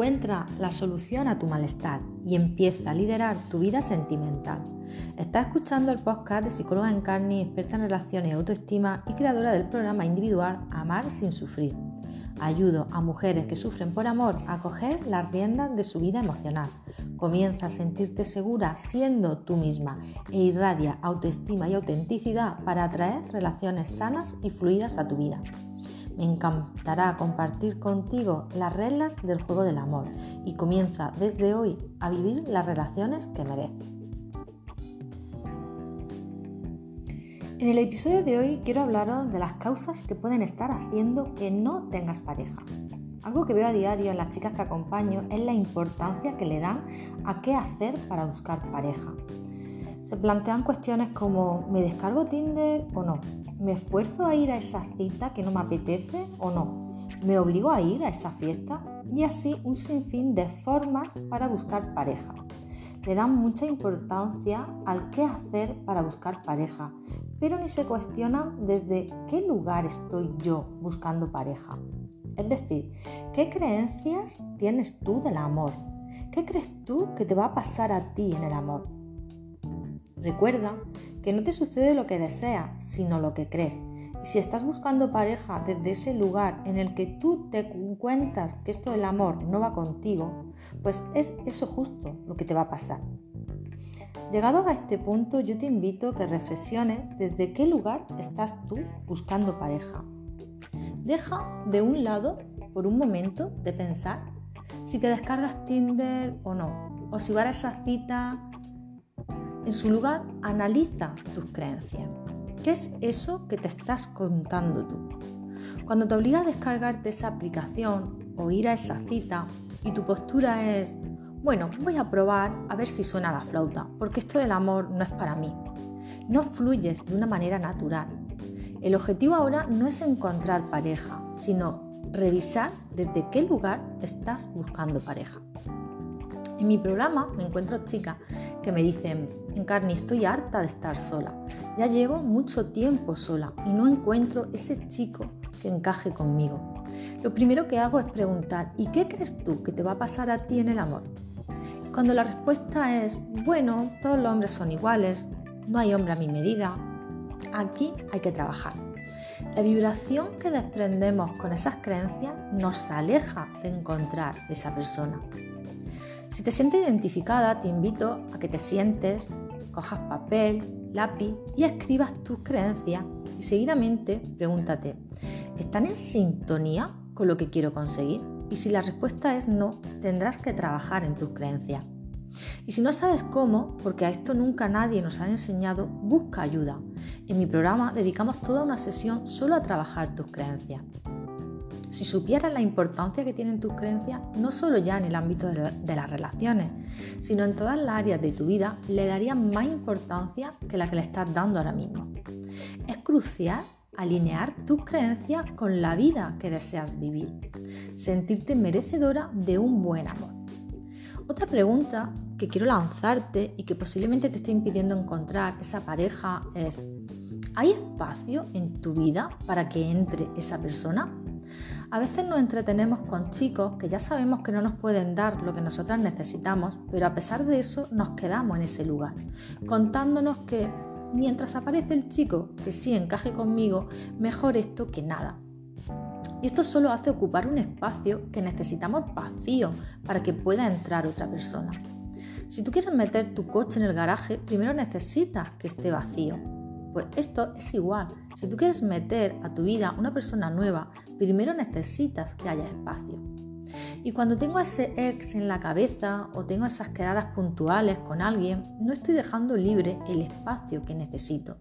Encuentra la solución a tu malestar y empieza a liderar tu vida sentimental. Estás escuchando el podcast de psicóloga Encarni, experta en relaciones autoestima y creadora del programa individual Amar sin sufrir. Ayudo a mujeres que sufren por amor a coger las riendas de su vida emocional. Comienza a sentirte segura siendo tú misma e irradia autoestima y autenticidad para atraer relaciones sanas y fluidas a tu vida. Me encantará compartir contigo las reglas del juego del amor y comienza desde hoy a vivir las relaciones que mereces. En el episodio de hoy quiero hablaros de las causas que pueden estar haciendo que no tengas pareja. Algo que veo a diario en las chicas que acompaño es la importancia que le dan a qué hacer para buscar pareja. Se plantean cuestiones como ¿me descargo Tinder o no? ¿Me esfuerzo a ir a esa cita que no me apetece o no? ¿Me obligo a ir a esa fiesta? Y así un sinfín de formas para buscar pareja. Le dan mucha importancia al qué hacer para buscar pareja, pero ni se cuestionan desde qué lugar estoy yo buscando pareja. Es decir, ¿qué creencias tienes tú del amor? ¿Qué crees tú que te va a pasar a ti en el amor? Recuerda que no te sucede lo que deseas, sino lo que crees. Y si estás buscando pareja desde ese lugar en el que tú te cuentas que esto del amor no va contigo, pues es eso justo lo que te va a pasar. Llegados a este punto, yo te invito a que reflexiones desde qué lugar estás tú buscando pareja. Deja de un lado por un momento de pensar si te descargas Tinder o no, o si vas a esa cita en su lugar, analiza tus creencias. ¿Qué es eso que te estás contando tú? Cuando te obliga a descargarte esa aplicación o ir a esa cita y tu postura es, bueno, voy a probar a ver si suena la flauta, porque esto del amor no es para mí. No fluyes de una manera natural. El objetivo ahora no es encontrar pareja, sino revisar desde qué lugar estás buscando pareja. En mi programa me encuentro chicas que me dicen, Encarni, estoy harta de estar sola. Ya llevo mucho tiempo sola y no encuentro ese chico que encaje conmigo. Lo primero que hago es preguntar, ¿y qué crees tú que te va a pasar a ti en el amor? cuando la respuesta es, bueno, todos los hombres son iguales, no hay hombre a mi medida, aquí hay que trabajar. La vibración que desprendemos con esas creencias nos aleja de encontrar esa persona. Si te sientes identificada, te invito a que te sientes, cojas papel, lápiz y escribas tus creencias y seguidamente pregúntate, ¿están en sintonía con lo que quiero conseguir? Y si la respuesta es no, tendrás que trabajar en tus creencias. Y si no sabes cómo, porque a esto nunca nadie nos ha enseñado, busca ayuda. En mi programa dedicamos toda una sesión solo a trabajar tus creencias. Si supieras la importancia que tienen tus creencias, no solo ya en el ámbito de, las relaciones, sino en todas las áreas de tu vida, le darías más importancia que la que le estás dando ahora mismo. Es crucial alinear tus creencias con la vida que deseas vivir, sentirte merecedora de un buen amor. Otra pregunta que quiero lanzarte y que posiblemente te esté impidiendo encontrar esa pareja es, ¿hay espacio en tu vida para que entre esa persona? A veces nos entretenemos con chicos que ya sabemos que no nos pueden dar lo que nosotras necesitamos, pero a pesar de eso nos quedamos en ese lugar, contándonos que mientras aparece el chico que sí encaje conmigo, mejor esto que nada. Y esto solo hace ocupar un espacio que necesitamos vacío para que pueda entrar otra persona. Si tú quieres meter tu coche en el garaje, primero necesitas que esté vacío. Pues esto es igual. Si tú quieres meter a tu vida una persona nueva, primero necesitas que haya espacio. Y cuando tengo ese ex en la cabeza o tengo esas quedadas puntuales con alguien, no estoy dejando libre el espacio que necesito.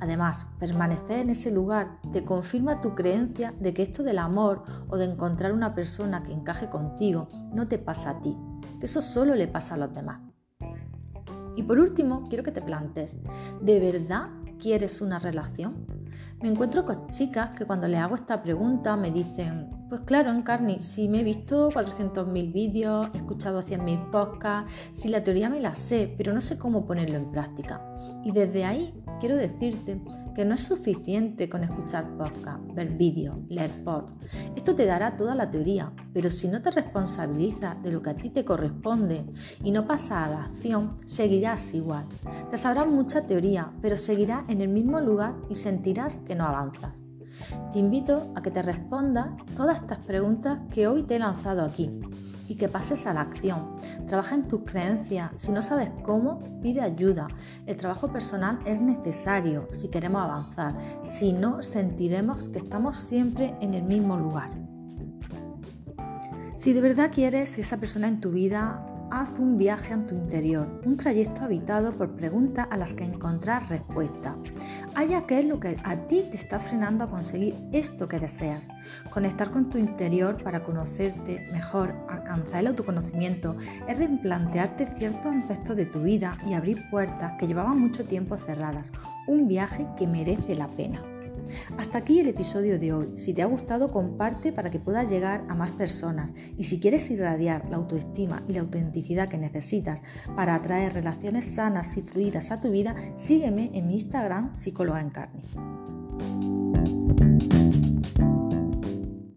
Además, permanecer en ese lugar te confirma tu creencia de que esto del amor o de encontrar una persona que encaje contigo no te pasa a ti, que eso solo le pasa a los demás. Y por último, quiero que te plantes, ¿de verdad ¿Quieres una relación? Me encuentro con chicas que cuando les hago esta pregunta me dicen, pues claro, Encarni, si me he visto 400.000 vídeos, he escuchado 100.000 podcasts, si la teoría me la sé, pero no sé cómo ponerlo en práctica. Y desde ahí quiero decirte que no es suficiente con escuchar podcast, ver vídeos, leer posts. Esto te dará toda la teoría, pero si no te responsabilizas de lo que a ti te corresponde y no pasas a la acción, seguirás igual. Te sabrás mucha teoría, pero seguirás en el mismo lugar y sentirás que no avanzas. Te invito a que te respondas todas estas preguntas que hoy te he lanzado aquí y que pases a la acción. Trabaja en tus creencias. Si no sabes cómo, pide ayuda. El trabajo personal es necesario si queremos avanzar. Si no, sentiremos que estamos siempre en el mismo lugar. Si de verdad quieres esa persona en tu vida, haz un viaje en tu interior, un trayecto habitado por preguntas a las que encontrar respuesta. Haya qué es lo que a ti te está frenando a conseguir esto que deseas. Conectar con tu interior para conocerte mejor, alcanzar el autoconocimiento, es replantearte ciertos aspectos de tu vida y abrir puertas que llevaban mucho tiempo cerradas. Un viaje que merece la pena. Hasta aquí el episodio de hoy. Si te ha gustado, comparte para que puedas llegar a más personas. Y si quieres irradiar la autoestima y la autenticidad que necesitas para atraer relaciones sanas y fluidas a tu vida, sígueme en mi Instagram, psicóloga en carne.